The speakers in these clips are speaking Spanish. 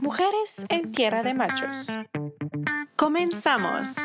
Mujeres en Tierra de Machos. Comenzamos.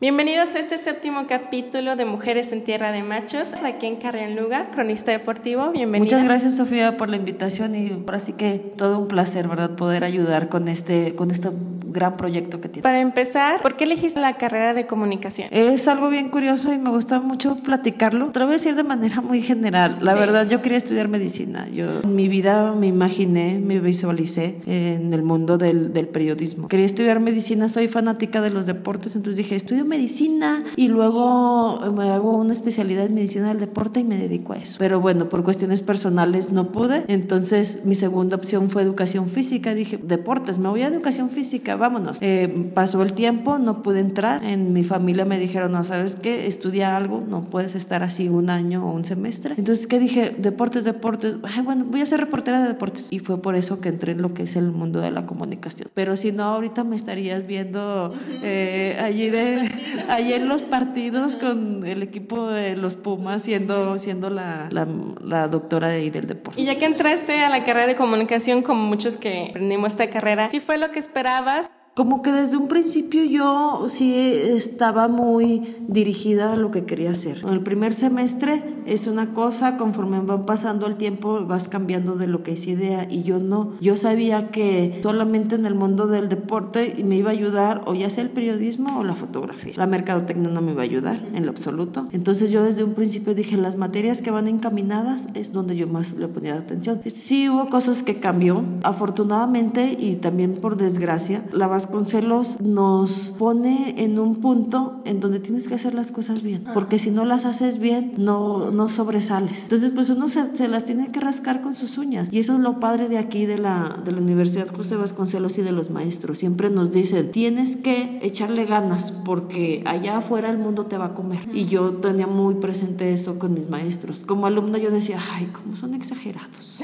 Bienvenidos a este séptimo capítulo de Mujeres en Tierra de Machos. Raquel Carrianluga, cronista deportivo. Bienvenida. Muchas gracias, Sofía, por la invitación y por así que todo un placer, ¿verdad? Poder ayudar con este, con este gran proyecto que tiene. Para empezar, ¿por qué elegiste la carrera de comunicación? Es algo bien curioso y me gusta mucho platicarlo. Te lo voy a decir de manera muy general. La verdad, yo quería estudiar medicina. Yo en mi vida me imaginé, me visualicé en el mundo del, del periodismo. Quería estudiar medicina, soy fanática de los deportes, entonces dije, estudio medicina y luego me hago una especialidad en medicina del deporte y me dedico a eso. Pero bueno, por cuestiones personales no pude, entonces mi segunda opción fue educación física. Dije, deportes, me voy a educación física, vámonos. Eh, pasó el tiempo, no pude entrar. En mi familia me dijeron, no, ¿sabes qué? Estudia algo, no puedes estar así un año o un semestre. Entonces, ¿qué dije? Deportes, deportes. Ay, bueno, voy a ser reportera de deportes. Y fue por eso que entré en lo que es el mundo de la comunicación. Pero si no, ahorita me estarías viendo eh, allí de allí en los partidos con el equipo de los Pumas siendo, siendo la, la, la doctora de ahí del deporte. Y ya que entraste a la carrera de comunicación, como muchos que aprendimos esta carrera, ¿sí fue lo que esperabas? Como que desde un principio yo sí estaba muy dirigida a lo que quería hacer. En el primer semestre es una cosa, conforme va pasando el tiempo vas cambiando de lo que es idea y yo no. Yo sabía que solamente en el mundo del deporte me iba a ayudar o ya sea el periodismo o la fotografía. La mercadotecnia no me iba a ayudar en lo absoluto. Entonces yo desde un principio dije las materias que van encaminadas es donde yo más le ponía atención. Sí hubo cosas que cambió, afortunadamente y también por desgracia. La Vasconcelos nos pone en un punto en donde tienes que hacer las cosas bien, porque si no las haces bien no, no sobresales. Entonces pues uno se, se, las tiene que rascar con sus uñas y eso es lo padre de aquí de la, de la Universidad José Vasconcelos y de los maestros. Siempre nos dicen, tienes que echarle ganas porque allá afuera el mundo te va a comer. Y yo tenía muy presente eso con mis maestros. Como alumna yo decía, ay, cómo son exagerados.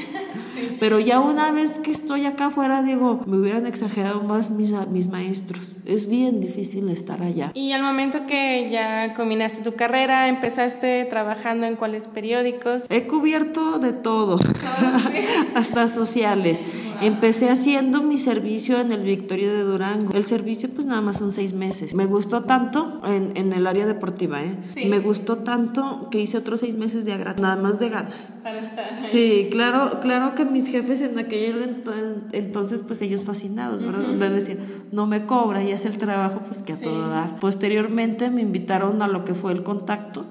Sí. Pero ya una vez que estoy acá afuera, digo, me hubieran exagerado más mis, mis maestros. Es bien difícil estar allá. Y al momento que ya combinaste tu carrera, empezaste trabajando en cuáles periódicos? He cubierto de todo, ¿Sí? hasta sociales. Wow. Empecé haciendo mi servicio en el Victoria de Durango. El servicio pues nada más son seis meses. Me gustó tanto en, en el área deportiva, ¿eh? Sí. Me gustó tanto que hice otros seis meses de agra nada más de ganas. Para estar. Sí, claro, claro que mis jefes en aquel entonces pues ellos fascinados, ¿verdad? Uh -huh. Donde decían, no me cobra y hace el trabajo pues que a sí. todo dar. Posteriormente me invitaron a lo que fue el contacto.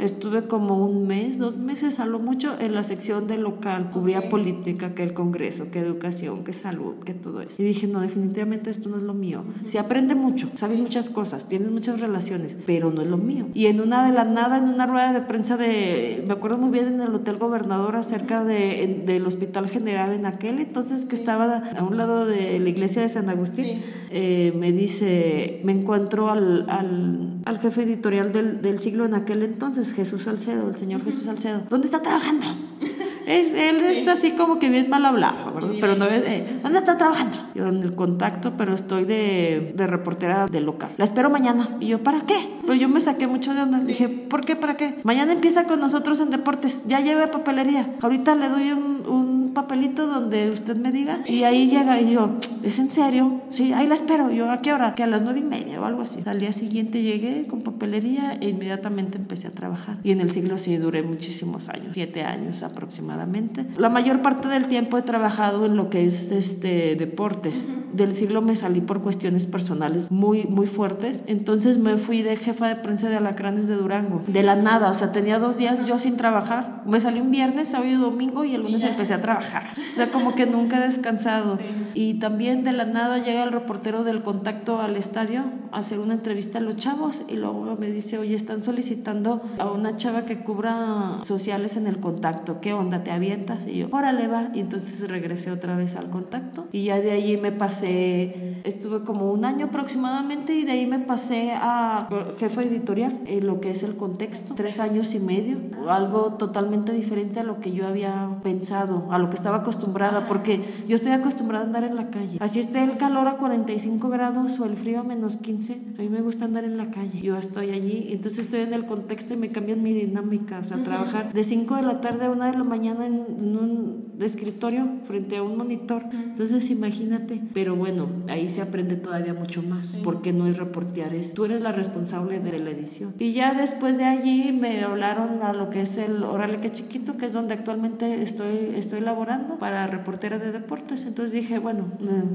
Estuve como un mes, dos meses a lo mucho en la sección de local. Cubría okay. política, que el Congreso, que educación, que salud, que todo eso. Y dije, no, definitivamente esto no es lo mío. Uh -huh. Se aprende mucho, sabes muchas cosas, tienes muchas relaciones, pero no es lo mío. Y en una de la nada, en una rueda de prensa de, me acuerdo muy bien, en el Hotel Gobernador, acerca de, en, del Hospital General en aquel entonces, que sí. estaba a un lado de la iglesia de San Agustín, sí. eh, me dice, me encuentro al, al, al jefe editorial del, del siglo en aquel entonces, Jesús Salcedo, el señor Jesús Salcedo. ¿Dónde está trabajando? Es, él sí. está así como que bien mal hablado, ¿verdad? Pero no eh, ¿dónde está trabajando? Yo en el contacto, pero estoy de, de reportera de local. La espero mañana. Y yo, ¿para qué? Pero yo me saqué mucho de onda. Sí. Dije, ¿por qué? ¿Para qué? Mañana empieza con nosotros en deportes. Ya lleve papelería. Ahorita le doy un, un papelito donde usted me diga. Y ahí llega y yo, ¿es en serio? Sí, ahí la espero. Yo, ¿a qué hora? Que a las nueve y media o algo así. Al día siguiente llegué con papelería e inmediatamente empecé a trabajar. Y en el siglo sí duré muchísimos años, siete años aproximadamente. La mayor parte del tiempo he trabajado en lo que es este deportes. Uh -huh. Del siglo me salí por cuestiones personales muy muy fuertes. Entonces me fui de jefa de prensa de Alacranes de Durango. De la nada, o sea, tenía dos días yo sin trabajar. Me salí un viernes, sábado y domingo y el lunes empecé a trabajar. O sea, como que nunca he descansado. Sí. Y también de la nada llega el reportero del contacto al estadio hacer una entrevista a los chavos y luego me dice, oye, están solicitando a una chava que cubra sociales en el contacto. ¿Qué onda? ¿Te avientas? Y yo, órale, va. Y entonces regresé otra vez al contacto. Y ya de allí me pasé, estuve como un año aproximadamente y de ahí me pasé a jefe editorial en lo que es el contexto. Tres años y medio. Algo totalmente diferente a lo que yo había pensado, a lo que estaba acostumbrada, porque yo estoy acostumbrada a andar en la calle. Así esté el calor a 45 grados o el frío a menos 15 15, a mí me gusta andar en la calle. Yo estoy allí, entonces estoy en el contexto y me cambian mi dinámica. O sea, trabajar de 5 de la tarde a 1 de la mañana en, un escritorio frente a un monitor. Entonces, imagínate. Pero bueno, ahí se aprende todavía mucho más, porque no es reportear, es tú eres la responsable de la edición. Y ya después de allí me hablaron a lo que es el Órale que chiquito, que es donde actualmente estoy, estoy laborando para reportera de deportes. Entonces dije, bueno,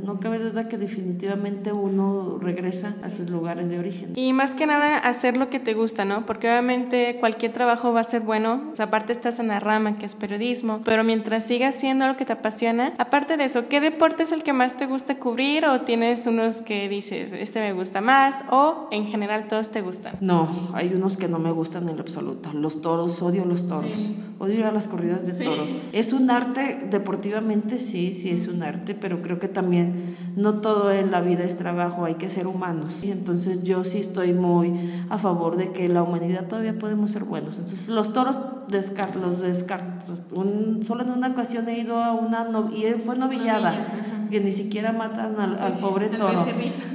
no, cabe duda que definitivamente uno regresa a sus lugares de origen. Y más que nada hacer lo que te gusta, ¿no? Porque obviamente cualquier trabajo va a ser bueno. aparte estás en la rama que es periodismo, pero mientras sigas haciendo lo que te apasiona, aparte de eso, ¿qué deporte es el que más te gusta cubrir o tienes unos que dices, este me gusta más o en general todos te gustan? No, hay unos que no me gustan en lo absoluto. Los toros, odio los toros. Odio ir a las corridas de toros. Es un arte, deportivamente sí, sí es un arte, pero creo que también no todo en la vida es trabajo, hay que ser humanos. Y entonces yo sí estoy muy a favor de que la humanidad todavía podemos ser buenos. Entonces los toros los descartos. Un, solo en una ocasión he ido a una y fue novillada que ni siquiera matan al, pobre toro.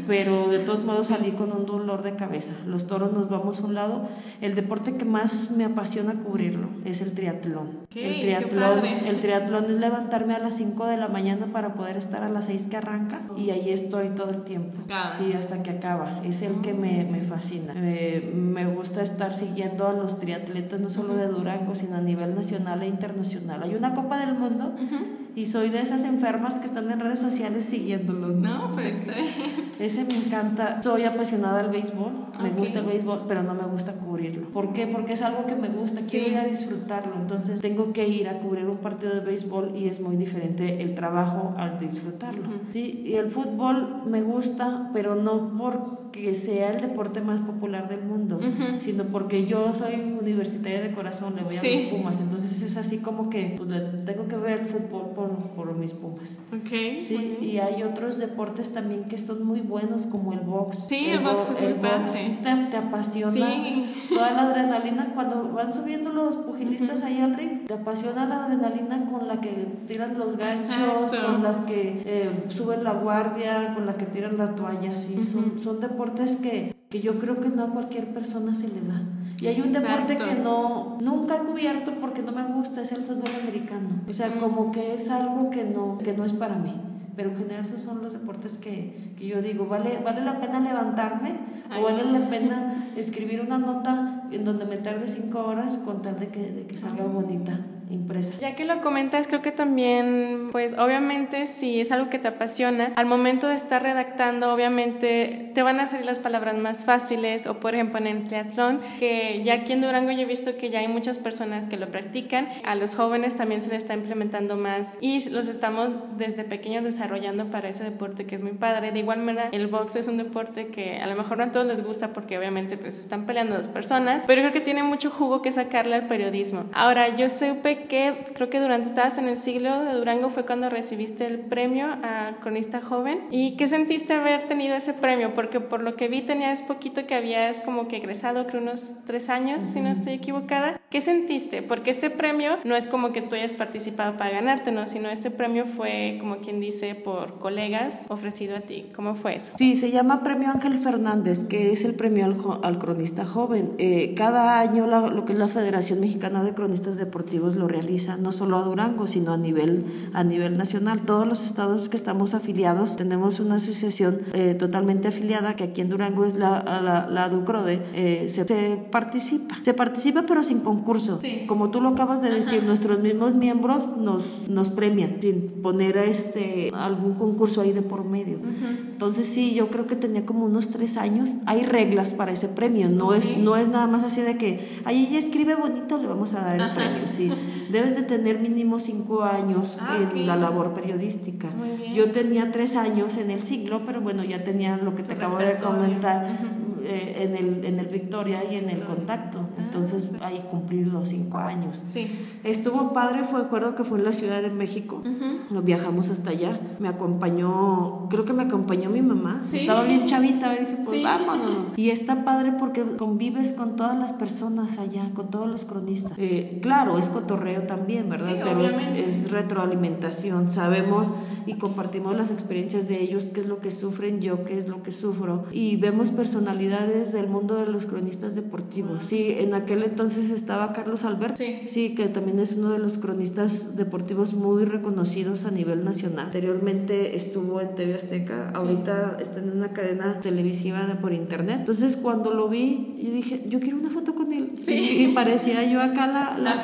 Pero de todos modos salí con un dolor de cabeza. Los toros nos vamos a un lado. El deporte que más me apasiona cubrirlo es el triatlón. el triatlón, el triatlón es levantarme a las 5 de la mañana para poder estar a las 6 que arranca y ahí estoy todo el tiempo. Sí, hasta que acaba. Es el que me, me fascina. me gusta estar siguiendo a los triatletas, no solo de Durango, sino a nivel nacional e internacional. Hay una Copa del Mundo y soy de esas enfermas que están en redes sociales siguiéndolos. No, pues. Ese me encanta. Soy apasionada al béisbol, me gusta el béisbol, pero no me gusta cubrirlo. ¿Por qué? Porque es algo que me gusta, quiero ir a disfrutarlo. Entonces tengo que ir a cubrir un partido de béisbol y es muy diferente el trabajo al disfrutarlo. Sí, y el fútbol me gusta, pero no porque sea el deporte más popular del mundo, sino porque yo soy universitaria de corazón, le voy a mis Pumas. Entonces es así como que pues, tengo que ver el fútbol por, mis pumas. Okay, sí, y hay otros deportes también que son muy buenos, como el box. Sí, el, box es el box te, apasiona. Toda la adrenalina, cuando van subiendo los pugilistas ahí al ring, te apasiona la adrenalina con la que tiran los ganchos, con las que eh, suben la guardia, con la que tiran la toalla. Sí, son, son deportes que, que yo creo que no a cualquier persona se le da. Y hay un deporte que no nunca he cubierto porque no me gusta, es el fútbol americano. O sea, como que es algo que no, que no es para mí. Pero en general esos son los deportes que, que yo digo, vale, vale la pena levantarme o vale la pena escribir una nota en donde me tarde cinco horas con tal de que, de que salga bonita impresa. Ya que lo comentas, creo que también, pues obviamente si es algo que te apasiona, al momento de estar redactando, obviamente te van a salir las palabras más fáciles o por ejemplo en el triatlón, que ya aquí en Durango yo he visto que ya hay muchas personas que lo practican, a los jóvenes también se les está implementando más y los estamos desde pequeños desarrollando para ese deporte que es muy padre. De igual manera, el box es un deporte que a lo mejor no a todos les gusta porque obviamente pues están peleando dos personas, pero creo que tiene mucho jugo que sacarle al periodismo. Ahora, yo que creo que durante estabas en el siglo de Durango fue cuando recibiste el premio a cronista joven. ¿Y qué sentiste haber tenido ese premio? Porque por lo que vi tenías poquito que habías como que egresado, creo unos tres años, si no estoy equivocada. ¿Qué sentiste? Porque este premio no es como que tú hayas participado para ganarte, ¿no? Sino este premio fue, como quien dice, por colegas ofrecido a ti. ¿Cómo fue eso? Sí, se llama Premio Ángel Fernández, que es el premio al, cronista joven. Eh, cada año lo que es la Federación Mexicana de Cronistas Deportivos lo realiza no solo a Durango, sino a nivel, a nivel nacional. Todos los estados que estamos afiliados tenemos una asociación eh, totalmente afiliada que aquí en Durango es la, la, la Ducrode. Eh, se, participa, se participa pero sin concurso. Como tú lo acabas de decir, nuestros mismos miembros nos, nos premian sin poner este, algún concurso ahí de por medio. Entonces sí, yo creo que tenía como unos tres años. Hay reglas para ese premio, no, es, no es nada más así de que, ahí ella escribe bonito, le vamos a dar el premio. Sí, debes de tener mínimo cinco años ah, en la labor periodística. Yo tenía tres años en el siglo, pero bueno, ya tenía lo que te acabo de comentar eh, en, el, en el Victoria y en el Contacto. Entonces ahí cumplí los cinco años. Sí. Estuvo padre, fue acuerdo que fue en la Ciudad de México. Nos viajamos hasta allá. Me acompañó, creo que me acompañó mi mamá. Sí. Estaba bien chavita, dije, pues Sí. vámonos. Y está padre porque convives con todas las personas allá, con todos los cronistas. Eh, claro, es cotorreo también, ¿verdad? Sí, Pero es, es retroalimentación. Sabemos y compartimos las experiencias de ellos, qué es lo que sufren yo, qué es lo que sufro. Y vemos personalidades del mundo de los cronistas deportivos. Sí, en aquel entonces estaba Carlos Alberto. Sí. Sí, que también es uno de los cronistas deportivos muy reconocidos a nivel nacional. Anteriormente estuvo en TV Azteca, ahorita está en una cadena televisiva de por internet. Entonces cuando lo vi, yo dije, yo quiero una foto con él. Sí. Y, y parecía yo acá la, la La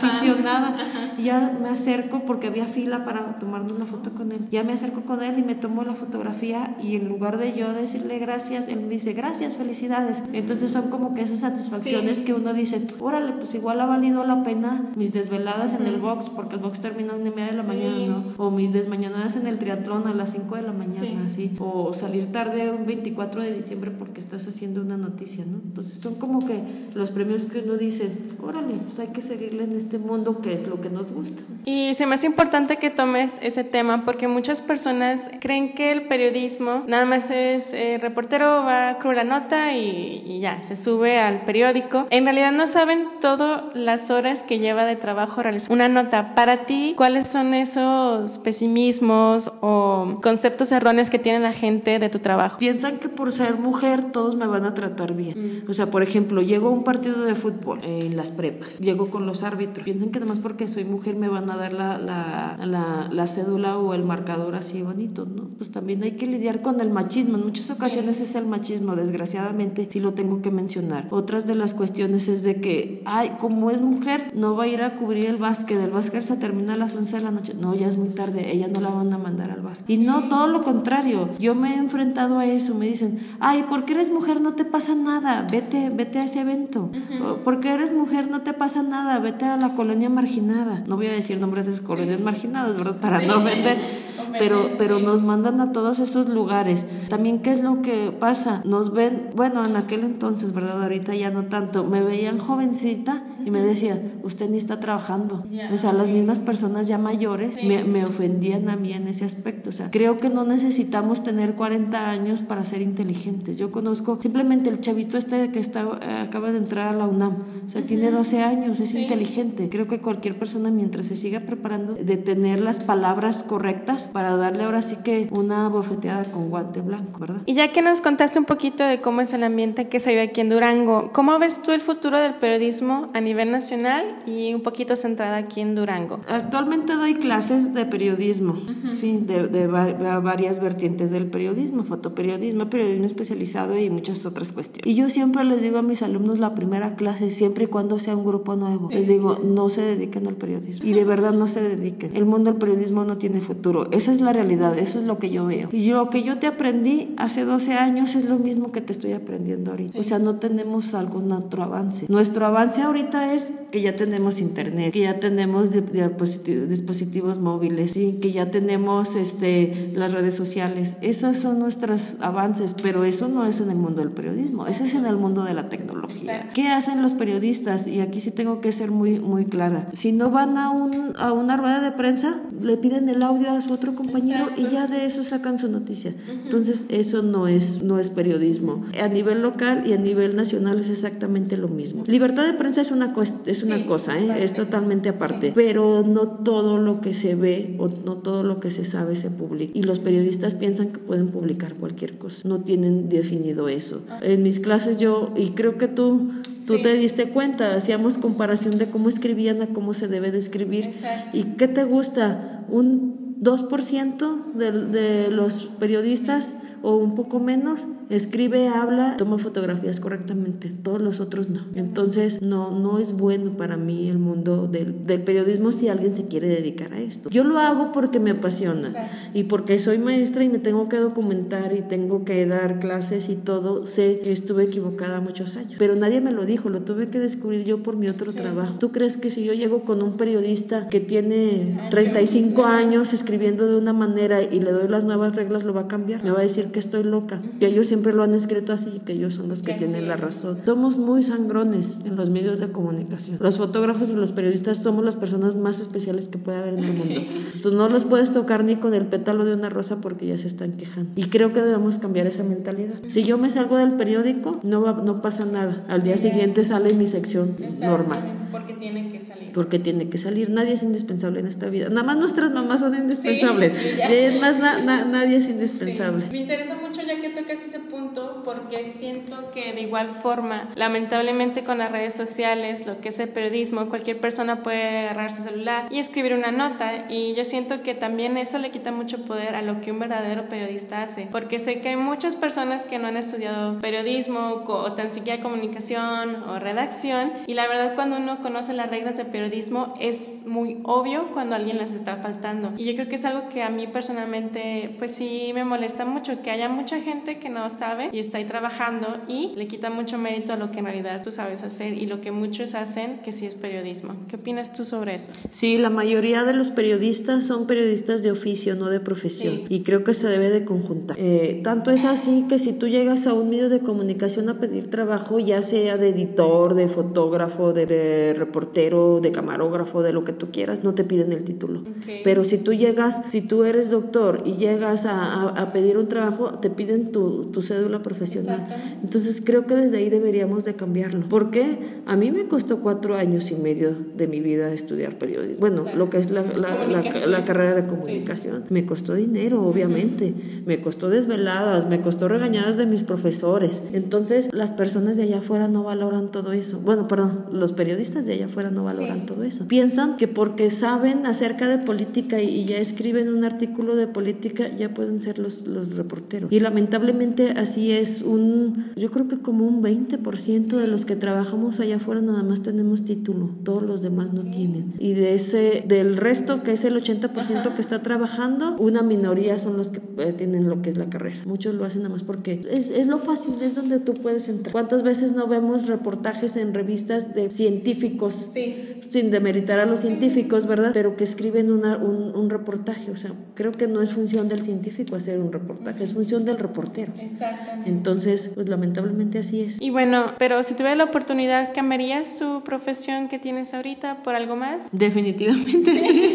aficionada. Y ya me acerco porque había fila para tomarnos una foto con él. Ya me acerco con él y me tomo la fotografía y en lugar de yo decirle gracias, él me dice gracias, felicidades. Entonces son como que esas satisfacciones Sí. que uno dice, órale, pues igual ha valido la pena mis desveladas en el box, porque el box termina a una y media de la Sí. mañana, ¿no? O mis desmañanadas en el triatlón a las 5 de la mañana, Sí. así. O salir tarde un 24 de diciembre porque estás haciendo una noticia, ¿no? Entonces son como que los premios que uno dice, órale, pues hay que seguirle en este mundo que es lo que nos gusta. Y se me hace importante que tomes ese tema porque muchas personas creen que el periodismo nada más es eh, reportero va cruz la nota y, y ya, se sube al periódico. En realidad no saben todas las horas que lleva de trabajo realizar una nota. Para ti, ¿cuáles son esos pesimismos o conceptos erróneos que tiene la gente de tu trabajo? Piensan que por ser mujer todos me van a tratar bien. O sea, por ejemplo, llego a un partido de fútbol en las prepas, llego con los árbitros. Piensan que además porque soy mujer me van a dar la, la, la, la cédula o el marcador así bonito, ¿no? Pues también hay que lidiar con el machismo. En muchas ocasiones es el machismo, desgraciadamente, sí lo tengo que mencionar. Otras de las cuestiones es de que, ay, como es mujer, no va a ir a cubrir el básquet. El básquet se termina a las 11 de la noche. No, ya es muy tarde, ella no la van a mandar al básquet. Y no, todo lo contrario. Yo me he enfrentado a eso. Me dicen, ay, porque eres mujer no te pasa nada, vete, vete a ese evento. O, Porque eres mujer no te pasa nada, vete a la colonia marginada. No voy a decir nombres de colonias marginadas, ¿verdad? Para no ofender. Pero, pero nos mandan a todos esos lugares. También, ¿qué es lo que pasa? Nos ven, bueno, en aquel entonces, ¿verdad? Ahorita ya no tanto. Me veían jovencita y me decían, usted ni está trabajando. Ya, O sea, las mismas personas ya mayores me, me ofendían a mí en ese aspecto. O sea, creo que no necesitamos tener 40 años para ser inteligentes. Yo conozco simplemente el chavito este que está, eh, acaba de entrar a la UNAM. O sea, tiene 12 años, es inteligente. Creo que cualquier persona, mientras se siga preparando, de tener las palabras correctas para darle ahora sí que una bofeteada con guante blanco, ¿verdad? Y ya que nos contaste un poquito de cómo es el ambiente que se vive aquí en Durango, ¿cómo ves tú el futuro del periodismo a nivel nacional y un poquito centrada aquí en Durango? Actualmente doy clases de periodismo, sí, de, de va- de varias vertientes del periodismo, fotoperiodismo, periodismo especializado y muchas otras cuestiones. Y yo siempre les digo a mis alumnos la primera clase, siempre y cuando sea un grupo nuevo, les digo, no se dediquen al periodismo. Y de verdad no se dediquen. El mundo del periodismo no tiene futuro. Esa es la realidad, eso es lo que yo veo. Y lo que yo te aprendí hace 12 años es lo mismo que te estoy aprendiendo ahorita. O sea, no tenemos algún otro avance. Nuestro avance ahorita es que ya tenemos internet, que ya tenemos di- diapositi- dispositivos móviles, ¿sí? que ya tenemos este, las redes sociales. Esos son nuestros avances, pero eso no es en el mundo del periodismo, eso es en el mundo de la tecnología. Exacto. ¿Qué hacen los periodistas? Y aquí sí tengo que ser muy, muy clara. Si no van a, un, a una rueda de prensa, le piden el audio a su otro compañero y ya de eso sacan su noticia. Entonces, eso no es, no es periodismo. A nivel local y a nivel nacional es exactamente lo mismo. Libertad de prensa es una, es una Sí, cosa, ¿eh? es totalmente aparte. Pero no todo lo que se ve o no todo lo que se sabe se publica. Y los periodistas piensan que pueden publicar cualquier cosa. No tienen definido eso. En mis clases yo, y creo que tú, tú Sí. te diste cuenta, hacíamos comparación de cómo escribían a cómo se debe de escribir. Exacto. ¿Y qué te gusta? ¿Un 2% de, de los periodistas o un poco menos escribe, habla, toma fotografías correctamente, todos los otros no. Entonces no, no es bueno para mí el mundo del, del periodismo si alguien se quiere dedicar a esto. Yo lo hago porque me apasiona Exacto. y porque soy maestra y me tengo que documentar y tengo que dar clases y todo, sé que estuve equivocada muchos años, pero nadie me lo dijo, lo tuve que descubrir yo por mi otro Sí. trabajo. ¿Tú crees que si yo llego con un periodista que tiene 35 años escribiendo de una manera y le doy las nuevas reglas, lo va a cambiar. Me va a decir que estoy loca, que ellos siempre lo han escrito así y que ellos son los que tienen la razón. Somos muy sangrones en los medios de comunicación. Los fotógrafos y los periodistas somos las personas más especiales que puede haber en el mundo. Tú no los puedes tocar ni con el pétalo de una rosa porque ya se están quejando. Y creo que debemos cambiar esa mentalidad. Si yo me salgo del periódico, no, va, no pasa nada. Al día siguiente sale mi sección normal. Porque tiene que salir. Porque tiene que salir. Nadie es indispensable en esta vida. Nada más nuestras mamás son indispensables. y es más, nadie es indispensable. Me interesa mucho ya que tocas ese punto porque siento que de igual forma, lamentablemente con las redes sociales, lo que es el periodismo, cualquier persona puede agarrar su celular y escribir una nota y yo siento que también eso le quita mucho poder a lo que un verdadero periodista hace, porque sé que hay muchas personas que no han estudiado periodismo o tan siquiera comunicación o redacción y la verdad cuando uno conoce las reglas de periodismo es muy obvio cuando alguien las está faltando. Y yo creo que es algo que a mí personalmente pues sí me molesta mucho que haya mucha gente que no sabe y está ahí trabajando y le quita mucho mérito a lo que en realidad tú sabes hacer y lo que muchos hacen que sí es periodismo. ¿Qué opinas tú sobre eso? Sí, la mayoría de los periodistas son periodistas de oficio, no de profesión. Y creo que se debe de conjuntar. Eh, tanto es así que si tú llegas a un medio de comunicación a pedir trabajo, ya sea de editor, de fotógrafo, de, reportero, de camarógrafo, de lo que tú quieras, no te piden el título. Pero si tú llegas, si tú eres doctor y llegas a, a pedir un trabajo, te piden tu, tu cédula profesional. Entonces creo que desde ahí deberíamos de cambiarlo. porque A mí me costó cuatro años y medio de mi vida estudiar periodismo. Bueno, lo que es la, la, la, carrera de comunicación. Me costó dinero, obviamente. Me costó desveladas, me costó regañadas de mis profesores. Entonces las personas de allá afuera no valoran todo eso. Bueno, perdón, los periodistas de allá afuera no valoran todo eso. Piensan que porque saben acerca de política y, y ya escriben un artículo de política, ya pueden ser los, los reporteros. Y lamentablemente así es un, yo creo que como un 20% de los que trabajamos allá afuera nada más tenemos título, todos los demás no tienen. Y de ese, del resto que es el 80% que está trabajando, una minoría son los que eh, tienen lo que es la carrera. Muchos lo hacen nada más porque es, es lo fácil, es donde tú puedes entrar. ¿Cuántas veces no vemos reportajes en revistas de científicos? Sí. Sin demeritar a los científicos, ¿verdad? Pero que escriben una, un, un reportaje. O sea, creo que no es función del científico hacer un reportaje, es función del reportero. Exactamente. Entonces, pues lamentablemente así es. Y bueno, pero si tuvieras la oportunidad, ¿cambiarías tu profesión que tienes ahorita por algo más? Definitivamente sí.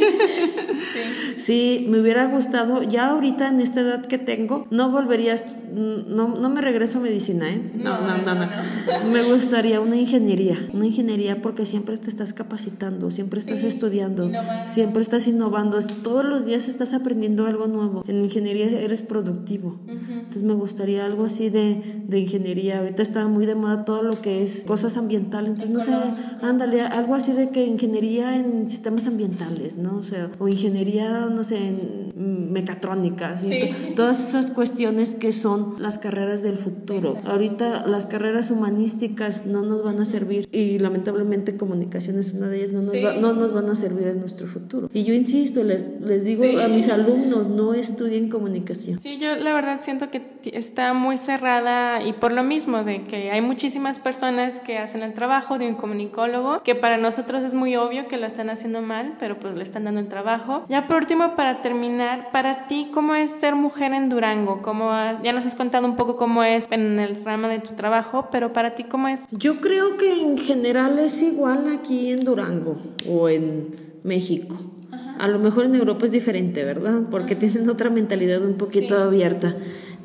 sí. sí. me hubiera gustado, ya ahorita en esta edad que tengo, no volverías, no, no me regreso a medicina, ¿eh? No, no, no, no. Me gustaría una ingeniería, una ingeniería porque siempre te estás capacitando, siempre estás estudiando, siempre estás innovando, todos los días estás aprendiendo algo nuevo. En ingeniería eres productivo. Entonces me gustaría algo así de, de, ingeniería. Ahorita está muy de moda todo lo que es cosas ambientales. Entonces, no sé, ándale, algo así de que ingeniería en sistemas ambientales, ¿no? O sea, o ingeniería, no sé, en mecatrónica. Todas esas cuestiones que son las carreras del futuro. Ahorita las carreras humanísticas no nos van a servir y lamentablemente comunicación es una de ellas, no nos, no nos van a servir en nuestro futuro. Y yo insisto, les, les digo a mis alumnos, no estudien comunicación. Sí, yo la verdad siento que está muy cerrada y por lo mismo de que hay muchísimas personas que hacen el trabajo de un comunicólogo, que para nosotros es muy obvio que lo están haciendo mal, pero pues le están dando el trabajo. Ya por último, para terminar, para ti, ¿cómo es ser mujer en Durango? ¿Cómo, ya nos has contado un poco cómo es en el rama de tu trabajo, pero para ti, ¿cómo es? Yo creo que en general es igual aquí en Durango o en México. A lo mejor en Europa es diferente, ¿verdad? Porque tienen otra mentalidad un poquito abierta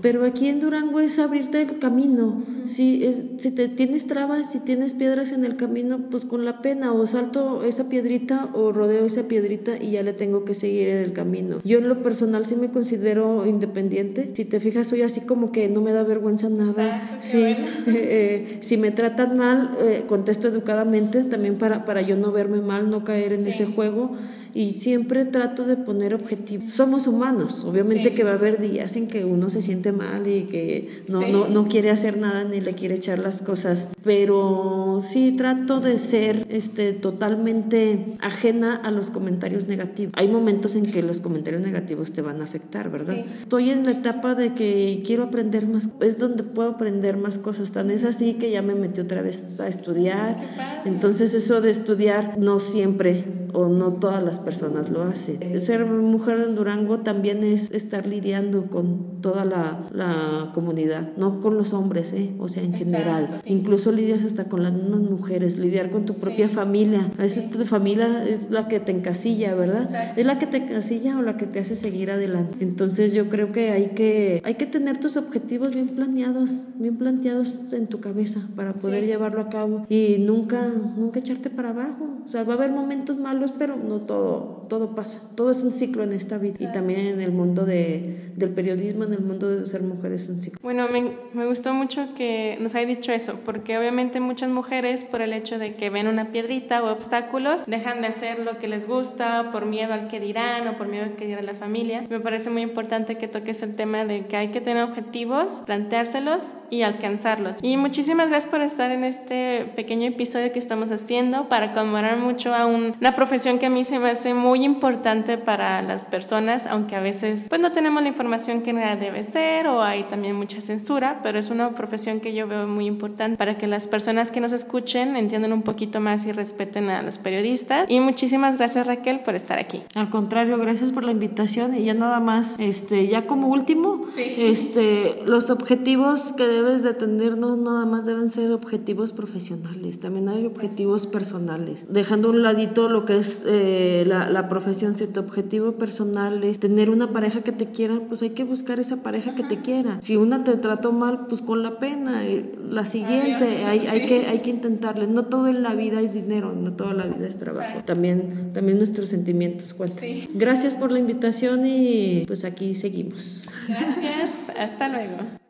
pero aquí en Durango es abrirte el camino. si, es, si te tienes trabas, si tienes piedras en el camino, pues con la pena o salto esa piedrita o rodeo esa piedrita y ya le tengo que seguir en el camino. Yo en lo personal sí me considero independiente. Si te fijas, soy así como que no me da vergüenza nada. sí, eh, eh, si me tratan mal, eh, contesto educadamente también para, para yo no verme mal, no caer en ese juego y siempre trato de poner objetivos. Somos humanos, obviamente que va a haber días en que uno se siente mal y que no, no, no, quiere hacer nada ni le quiere echar las cosas, pero sí trato de ser este, totalmente ajena a los comentarios negativos. Hay momentos en que los comentarios negativos te van a afectar, ¿verdad? Estoy en la etapa de que quiero aprender más, es donde puedo aprender más cosas, tan es así que ya me metí otra vez a estudiar, entonces eso de estudiar no siempre o no todas las personas lo hacen. Ser mujer en Durango también es estar lidiando con toda la, la comunidad, no con los hombres, ¿eh? o sea, en general. Incluso lidias hasta con las mismas mujeres, lidiar con tu propia familia. A veces tu familia es la que te encasilla, ¿verdad? Es la que te encasilla o la que te hace seguir adelante. Entonces yo creo que hay que, hay que tener tus objetivos bien planeados, bien planteados en tu cabeza para poder llevarlo a cabo y nunca, nunca echarte para abajo. O sea, va a haber momentos malos, pero no todo, todo pasa. Todo es un ciclo en esta vida y también en el mundo de, del periodismo, en el mundo de ser mujer es un ciclo. Bueno, me, me gustó mucho que nos haya dicho eso, porque obviamente muchas mujeres por el hecho de que ven una piedrita o obstáculos, dejan de hacer lo que les gusta por miedo al que dirán o por miedo al que dirá la familia. Me parece muy importante que toques el tema de que hay que tener objetivos, planteárselos y alcanzarlos. Y muchísimas gracias por estar en este pequeño episodio que estamos haciendo para conmemorar mucho a una profesión que a mí se me hace muy importante para las personas, aunque a veces pues no tenemos la información que debe ser o hay también mucha censura, pero es una profesión que yo veo muy importante para que las personas que nos escuchen entiendan un poquito más y respeten a los periodistas. Y muchísimas gracias Raquel por estar aquí. Al contrario, gracias por la invitación y ya nada más, este, ya como último, este, los objetivos que debes de tener no nada más deben ser objetivos profesionales, también hay objetivos personales. Dejando un ladito lo que es eh, la, la profesión, si tu objetivo personal es tener una pareja que te quiera, pues hay que buscar esa pareja que te quiera. Si una te trató mal, pues con la pena. La siguiente, hay, hay, que, hay que intentarle. No todo en la vida es dinero, no toda la vida es trabajo. También, también nuestros sentimientos cuentan. Gracias por la invitación y pues aquí seguimos. Gracias, hasta luego.